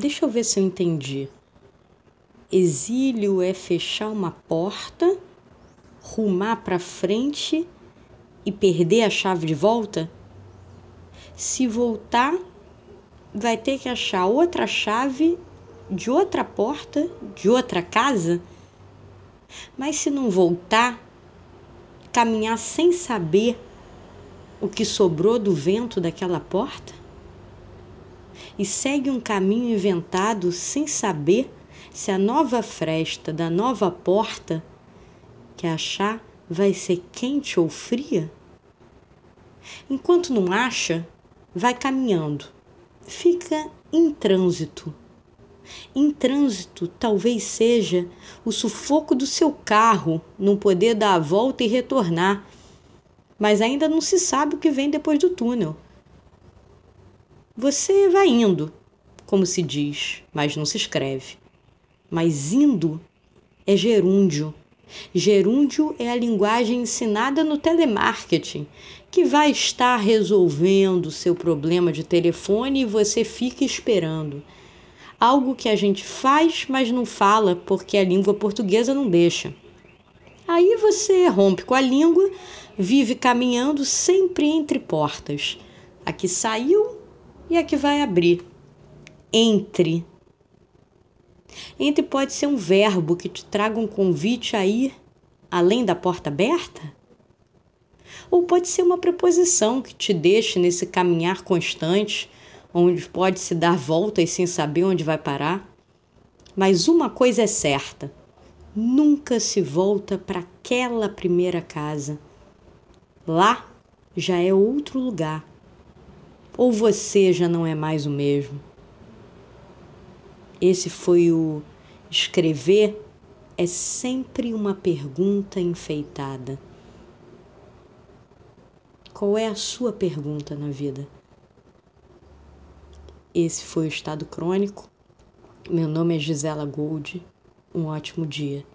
Deixa eu ver se eu entendi. Exílio é fechar uma porta, rumar para frente e perder a chave de volta? Se voltar, vai ter que achar outra chave de outra porta, de outra casa? Mas se não voltar, caminhar sem saber o que sobrou do vento daquela porta? E segue um caminho inventado sem saber se a nova fresta da nova porta que achar vai ser quente ou fria? Enquanto não acha, vai caminhando, fica em trânsito. Em trânsito, talvez seja o sufoco do seu carro não poder dar a volta e retornar, mas ainda não se sabe o que vem depois do túnel. Você vai indo, como se diz, mas não se escreve. Mas indo é gerúndio. Gerúndio é a linguagem ensinada no telemarketing, que vai estar resolvendo o seu problema de telefone e você fica esperando. Algo que a gente faz, mas não fala porque a língua portuguesa não deixa. Aí você rompe com a língua, vive caminhando sempre entre portas. A que saiu e a que vai abrir. Entre. Entre pode ser um verbo que te traga um convite a ir além da porta aberta? Ou pode ser uma preposição que te deixe nesse caminhar constante, onde pode se dar voltas sem saber onde vai parar? Mas uma coisa é certa: nunca se volta para aquela primeira casa. Lá já é outro lugar. Ou você já não é mais o mesmo? Esse foi o escrever é sempre uma pergunta enfeitada. Qual é a sua pergunta na vida? Esse foi o Estado Crônico. Meu nome é Gisela Gold. Um ótimo dia.